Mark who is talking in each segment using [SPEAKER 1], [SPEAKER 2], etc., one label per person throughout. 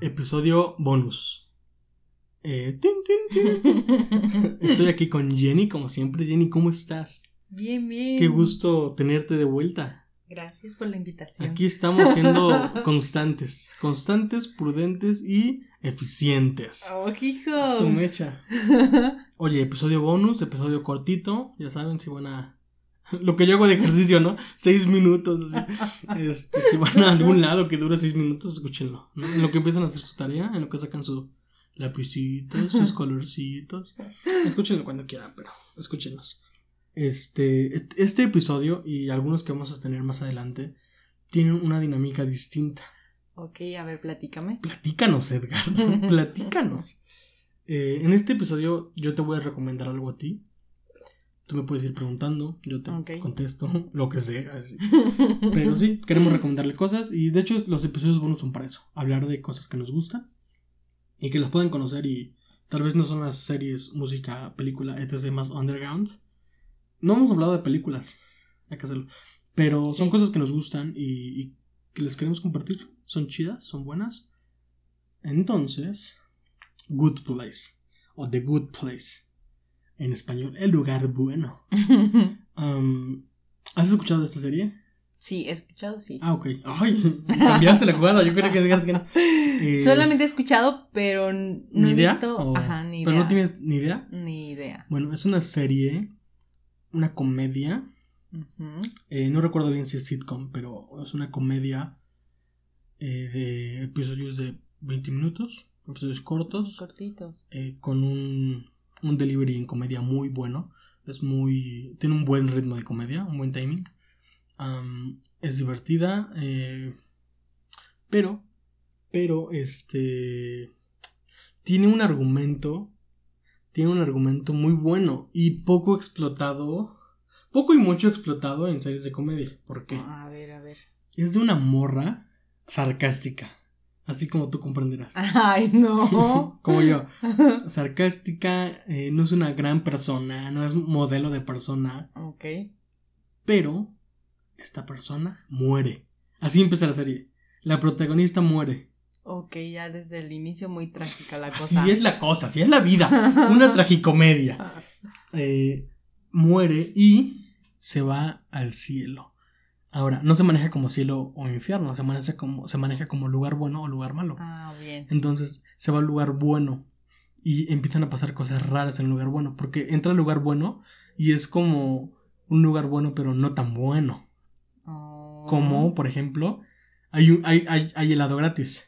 [SPEAKER 1] Episodio bonus. Eh, tin, tin, tin. Estoy aquí con Jenny, como siempre. Jenny, ¿cómo estás?
[SPEAKER 2] Bien, bien.
[SPEAKER 1] Qué gusto tenerte de vuelta.
[SPEAKER 2] Gracias por la invitación.
[SPEAKER 1] Aquí estamos siendo constantes. Constantes, prudentes y eficientes.
[SPEAKER 2] Oh,
[SPEAKER 1] A
[SPEAKER 2] hijos.
[SPEAKER 1] su mecha. Oye, episodio bonus, episodio cortito. Ya saben, si van a. Lo que yo hago de ejercicio, ¿no? Seis minutos. así. Este, si van a algún lado que dura seis minutos, escúchenlo. ¿no? En lo que empiezan a hacer su tarea, en lo que sacan su lapicito, sus colorcitos. Escúchenlo cuando quieran, pero escúchenlos. Este, est- este episodio y algunos que vamos a tener más adelante tienen una dinámica distinta.
[SPEAKER 2] ok, a ver, platícame.
[SPEAKER 1] Platícanos, Edgar. Platícanos. Eh, en este episodio yo te voy a recomendar algo a ti. Tú me puedes ir preguntando, yo te contesto lo que sea. así. Pero sí, queremos recomendarle cosas y de hecho los episodios bonus son para eso. Hablar de cosas que nos gustan y que las pueden conocer y tal vez no son las series, música, película, etc. más underground. No hemos hablado de películas, hay que hacerlo. Pero son
[SPEAKER 2] Sí.
[SPEAKER 1] cosas que nos gustan y, y que les queremos compartir. Son chidas, son buenas. Entonces, Good Place o The Good Place. En español, el lugar bueno. Um, ¿Has escuchado esta serie?
[SPEAKER 2] sí, he escuchado, sí.
[SPEAKER 1] Ah, ok. Ay, cambiaste la jugada. Yo creo que digas que no. Eh,
[SPEAKER 2] Solamente he escuchado, pero no
[SPEAKER 1] ¿Ni
[SPEAKER 2] he
[SPEAKER 1] idea?
[SPEAKER 2] visto.
[SPEAKER 1] O-
[SPEAKER 2] Ajá, ni
[SPEAKER 1] ¿Pero
[SPEAKER 2] idea.
[SPEAKER 1] no tienes ni idea?
[SPEAKER 2] Ni idea.
[SPEAKER 1] Bueno, es una serie, una comedia. Eh, no recuerdo bien si es sitcom, pero es una comedia eh, de episodios de 20 minutos, episodios cortos,
[SPEAKER 2] Cortitos.
[SPEAKER 1] eh, con un, un delivery en comedia muy bueno. Es muy. Tiene un buen ritmo de comedia, un buen timing. Es divertida, eh, pero. Pero, este. Tiene un argumento. Tiene un argumento muy bueno y poco explotado. Poco y mucho explotado en series de comedia. ¿Por qué?
[SPEAKER 2] A ver, a ver.
[SPEAKER 1] Es de una morra sarcástica. Así como tú comprenderás.
[SPEAKER 2] Ay, no.
[SPEAKER 1] Como yo sarcástica, eh, no es una gran persona, no es modelo de persona,
[SPEAKER 2] ok.
[SPEAKER 1] pero esta persona muere. Así empieza la serie. La protagonista muere.
[SPEAKER 2] Ok, ya desde el inicio muy trágica la
[SPEAKER 1] Así
[SPEAKER 2] cosa.
[SPEAKER 1] es la cosa, así es la vida. Una tragicomedia. Eh, muere y se va al cielo. Ahora, no se maneja como cielo o infierno, se maneja como, se maneja como lugar bueno o lugar malo.
[SPEAKER 2] Ah, bien.
[SPEAKER 1] Entonces se va al lugar bueno y empiezan a pasar cosas raras en el lugar bueno, porque entra al lugar bueno y es como un lugar bueno pero no tan bueno.
[SPEAKER 2] Oh.
[SPEAKER 1] Como, por ejemplo, hay, un- hay, hay, hay helado gratis,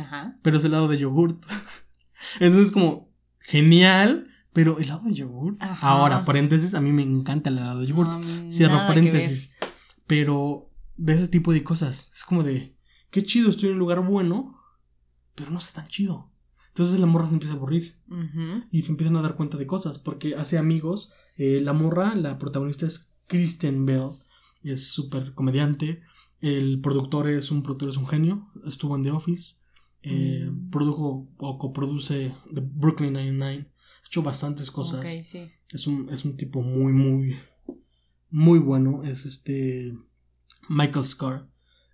[SPEAKER 2] Ajá.
[SPEAKER 1] pero es helado de yogurt. Entonces como, genial, pero helado de yogurt.
[SPEAKER 2] Ajá.
[SPEAKER 1] Ahora, paréntesis, a mí me encanta el helado de yogurt.
[SPEAKER 2] No,
[SPEAKER 1] Cierro paréntesis. Pero de ese tipo de cosas. Es como de, qué chido, estoy en un lugar bueno, pero no está tan chido. Entonces la morra se empieza a aburrir y se empiezan a dar cuenta de cosas porque hace amigos. Eh, la morra, la protagonista es Kristen Bell, es súper comediante. El productor es un productor, es un genio. Estuvo en The Office. eh,
[SPEAKER 2] Mm.
[SPEAKER 1] Produjo o coproduce The Brooklyn Nine-Nine. Ha hecho bastantes cosas.
[SPEAKER 2] Sí.
[SPEAKER 1] Es un, es un tipo muy, muy, muy bueno. Es este Michael Scar.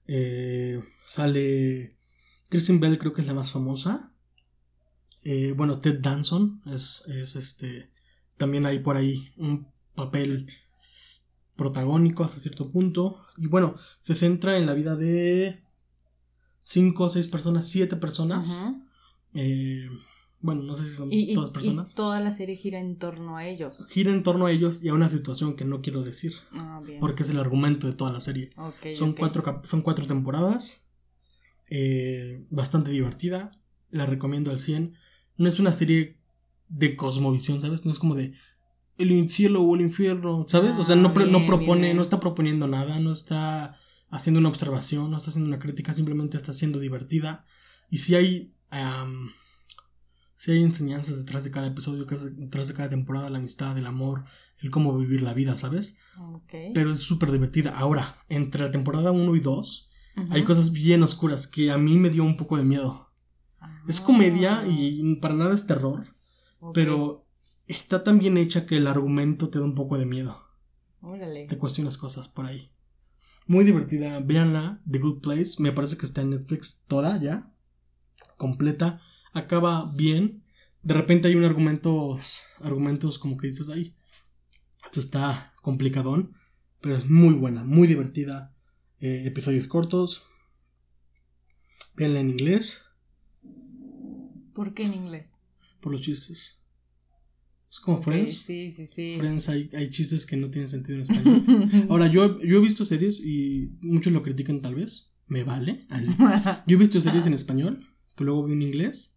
[SPEAKER 1] Eh, sale Kristen Bell, creo que es la más famosa. Eh, bueno, Ted Danson es, es este. También hay por ahí un papel protagónico hasta cierto punto. Y bueno, se centra en la vida de cinco o seis personas, siete personas. Eh, bueno, no sé si son
[SPEAKER 2] y, y-
[SPEAKER 1] todas personas.
[SPEAKER 2] y toda la serie gira en torno a ellos.
[SPEAKER 1] gira en torno a ellos y a una situación que no quiero decir,
[SPEAKER 2] Ah, bien.
[SPEAKER 1] porque es el argumento de toda la serie. Son, cuatro, son cuatro temporadas, eh, bastante divertida, la recomiendo al 100. No es una serie de cosmovisión, ¿sabes? No es como de el cielo o el infierno, ¿sabes? o sea, no,
[SPEAKER 2] Ah,
[SPEAKER 1] no propone,
[SPEAKER 2] bien.
[SPEAKER 1] no está proponiendo nada, no está haciendo una observación, no está haciendo una crítica, simplemente está siendo divertida. Y si hay... am, si hay enseñanzas detrás de cada episodio, detrás de cada temporada, la amistad, el amor, el cómo vivir la vida, ¿sabes?
[SPEAKER 2] Ok.
[SPEAKER 1] Pero es súper divertida. Ahora, entre la temporada 1 y 2,
[SPEAKER 2] Ujú.
[SPEAKER 1] hay cosas bien oscuras que a mí me dio un poco de miedo. Es comedia
[SPEAKER 2] Ah,
[SPEAKER 1] y para nada es terror, pero está tan bien hecha que el argumento te da un poco de miedo.
[SPEAKER 2] Órale.
[SPEAKER 1] te cuestionas cosas por ahí. Muy divertida, véanla, The Good Place, me parece que está en Netflix toda ya, completa, acaba bien, de repente hay un argumento, argumentos como que dices ahí, esto está complicadón, pero es muy buena, muy divertida, eh, episodios cortos, véanla en inglés,
[SPEAKER 2] ¿Por qué en inglés?
[SPEAKER 1] por los chistes. Es como
[SPEAKER 2] Ok,
[SPEAKER 1] Friends.
[SPEAKER 2] Sí, sí, sí.
[SPEAKER 1] Friends hay, hay chistes que no tienen sentido en español. Ahora, yo, yo he visto series y muchos lo critican tal vez. Me vale. Yo he visto series en español que luego vi en inglés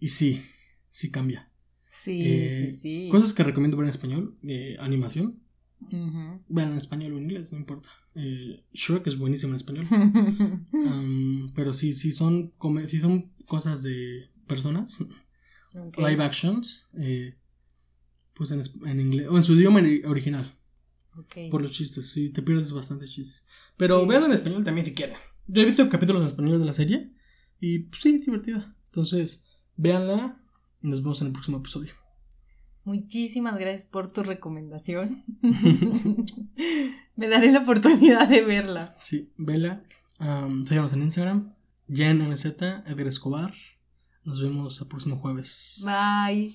[SPEAKER 1] y sí, sí cambia.
[SPEAKER 2] sí,
[SPEAKER 1] Eh,
[SPEAKER 2] sí, sí.
[SPEAKER 1] Cosas que recomiendo ver en español. eh, animación.
[SPEAKER 2] Ujú.
[SPEAKER 1] Vean en español o en inglés, no importa. Eh, Shrek es buenísimo en español. Um, pero sí, sí son, come- sí son cosas de personas. Live actions. eh, pues en, en inglés. O en su idioma ori- original. Por los chistes, sí, te pierdes bastante chistes. Pero
[SPEAKER 2] Sí.
[SPEAKER 1] vean en español también si quieren. Yo he visto capítulos en español de la serie y pues, sí, divertida. Entonces, véanla y nos vemos en el próximo episodio.
[SPEAKER 2] Muchísimas gracias por tu recomendación. Me daré la oportunidad de verla.
[SPEAKER 1] Sí, vela. Um, síganos en Instagram. JenMZ, Edgar Escobar. Nos vemos el próximo jueves.
[SPEAKER 2] Bye.